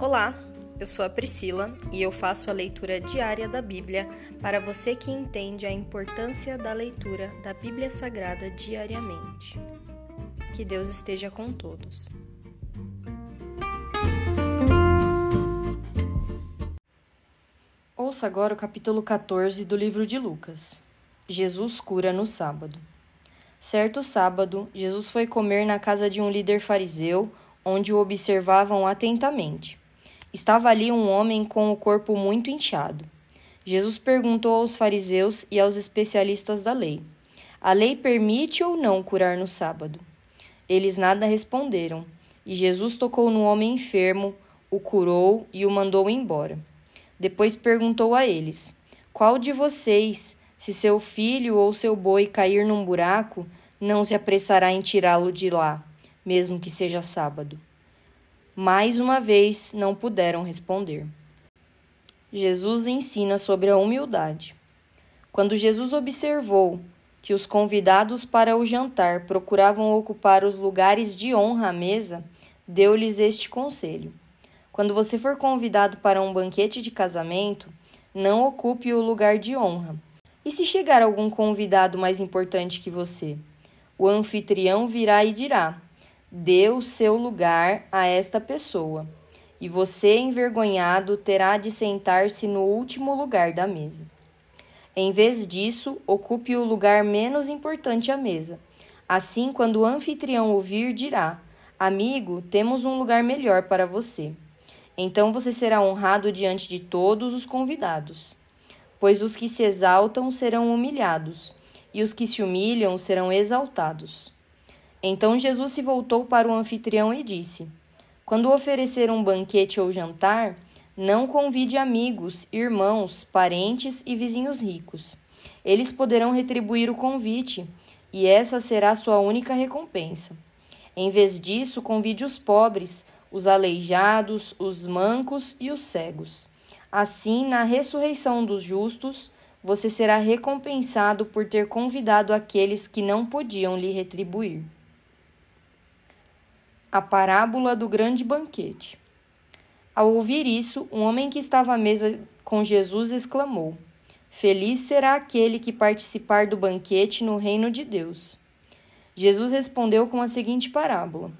Olá, eu sou a Priscila e eu faço a leitura diária da Bíblia para você que entende a importância da leitura da Bíblia Sagrada diariamente. Que Deus esteja com todos. Ouça agora o capítulo 14 do livro de Lucas. Jesus cura no sábado. Certo sábado, Jesus foi comer na casa de um líder fariseu, onde o observavam atentamente. Estava ali um homem com o corpo muito inchado. Jesus perguntou aos fariseus e aos especialistas da lei: A lei permite ou não curar no sábado? Eles nada responderam, e Jesus tocou no homem enfermo, o curou e o mandou embora. Depois perguntou a eles: Qual de vocês, se seu filho ou seu boi cair num buraco, não se apressará em tirá-lo de lá, mesmo que seja sábado? Mais uma vez não puderam responder. Jesus ensina sobre a humildade. Quando Jesus observou que os convidados para o jantar procuravam ocupar os lugares de honra à mesa, deu-lhes este conselho: Quando você for convidado para um banquete de casamento, não ocupe o lugar de honra. E se chegar algum convidado mais importante que você? O anfitrião virá e dirá: Dê o seu lugar a esta pessoa, e você, envergonhado, terá de sentar-se no último lugar da mesa. Em vez disso, ocupe o lugar menos importante à mesa. Assim, quando o anfitrião ouvir, dirá: Amigo, temos um lugar melhor para você. Então você será honrado diante de todos os convidados. Pois os que se exaltam serão humilhados, e os que se humilham serão exaltados. Então Jesus se voltou para o anfitrião e disse: Quando oferecer um banquete ou jantar, não convide amigos, irmãos, parentes e vizinhos ricos. Eles poderão retribuir o convite, e essa será sua única recompensa. Em vez disso, convide os pobres, os aleijados, os mancos e os cegos. Assim, na ressurreição dos justos, você será recompensado por ter convidado aqueles que não podiam lhe retribuir. A parábola do grande banquete. Ao ouvir isso, um homem que estava à mesa com Jesus exclamou: Feliz será aquele que participar do banquete no reino de Deus. Jesus respondeu com a seguinte parábola: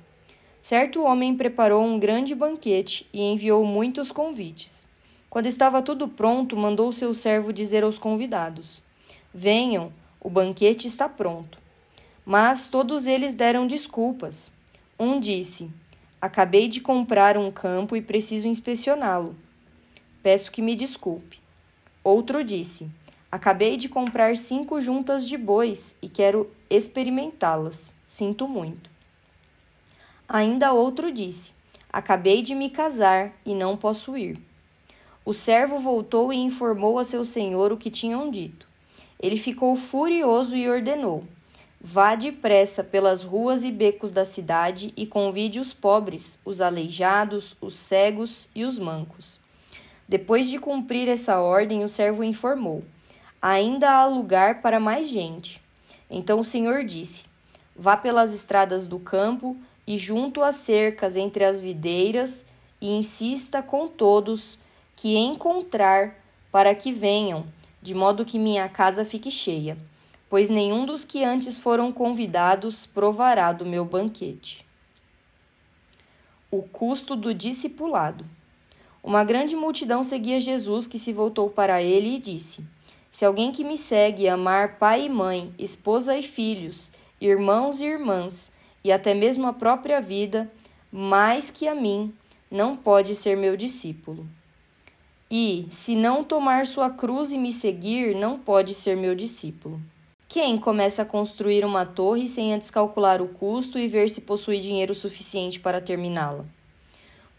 Certo homem preparou um grande banquete e enviou muitos convites. Quando estava tudo pronto, mandou seu servo dizer aos convidados: Venham, o banquete está pronto. Mas todos eles deram desculpas. Um disse: Acabei de comprar um campo e preciso inspecioná-lo. Peço que me desculpe. Outro disse: Acabei de comprar cinco juntas de bois e quero experimentá-las. Sinto muito. Ainda outro disse: Acabei de me casar e não posso ir. O servo voltou e informou a seu senhor o que tinham dito. Ele ficou furioso e ordenou: Vá depressa pelas ruas e becos da cidade e convide os pobres, os aleijados, os cegos e os mancos. Depois de cumprir essa ordem, o servo informou: Ainda há lugar para mais gente. Então o Senhor disse: Vá pelas estradas do campo e junto às cercas entre as videiras e insista com todos que encontrar para que venham, de modo que minha casa fique cheia pois nenhum dos que antes foram convidados provará do meu banquete. O custo do discipulado. Uma grande multidão seguia Jesus, que se voltou para ele e disse: Se alguém que me segue amar pai e mãe, esposa e filhos, irmãos e irmãs, e até mesmo a própria vida, mais que a mim, não pode ser meu discípulo. E, se não tomar sua cruz e me seguir, não pode ser meu discípulo. Quem começa a construir uma torre sem antes calcular o custo e ver se possui dinheiro suficiente para terminá-la?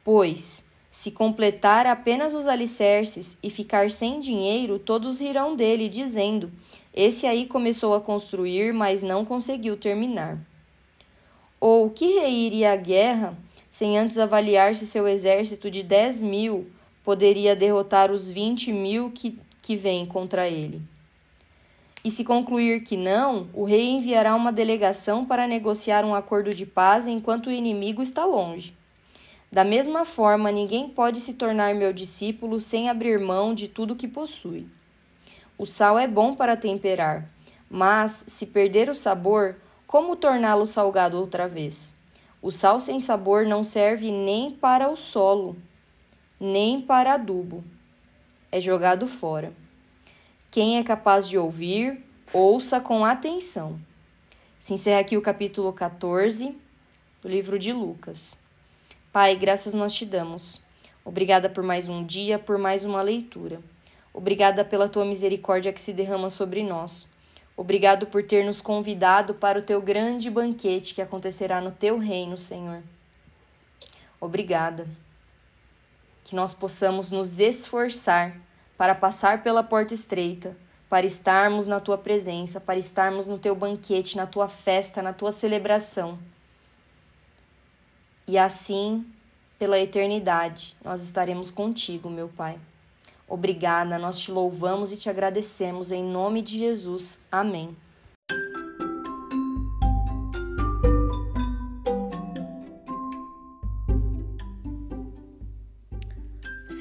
Pois, se completar apenas os alicerces e ficar sem dinheiro, todos rirão dele, dizendo: Esse aí começou a construir, mas não conseguiu terminar. Ou que rei iria à guerra sem antes avaliar se seu exército de dez mil poderia derrotar os vinte mil que, que vêm contra ele? E se concluir que não, o rei enviará uma delegação para negociar um acordo de paz enquanto o inimigo está longe. Da mesma forma, ninguém pode se tornar meu discípulo sem abrir mão de tudo que possui. O sal é bom para temperar, mas se perder o sabor, como torná-lo salgado outra vez? O sal sem sabor não serve nem para o solo, nem para adubo. É jogado fora. Quem é capaz de ouvir, ouça com atenção. Se encerra aqui o capítulo 14 do livro de Lucas. Pai, graças nós te damos. Obrigada por mais um dia, por mais uma leitura. Obrigada pela tua misericórdia que se derrama sobre nós. Obrigado por ter nos convidado para o teu grande banquete que acontecerá no teu reino, Senhor. Obrigada. Que nós possamos nos esforçar para passar pela porta estreita para estarmos na tua presença, para estarmos no teu banquete, na tua festa, na tua celebração. E assim, pela eternidade, nós estaremos contigo, meu Pai. Obrigada, nós te louvamos e te agradecemos em nome de Jesus. Amém.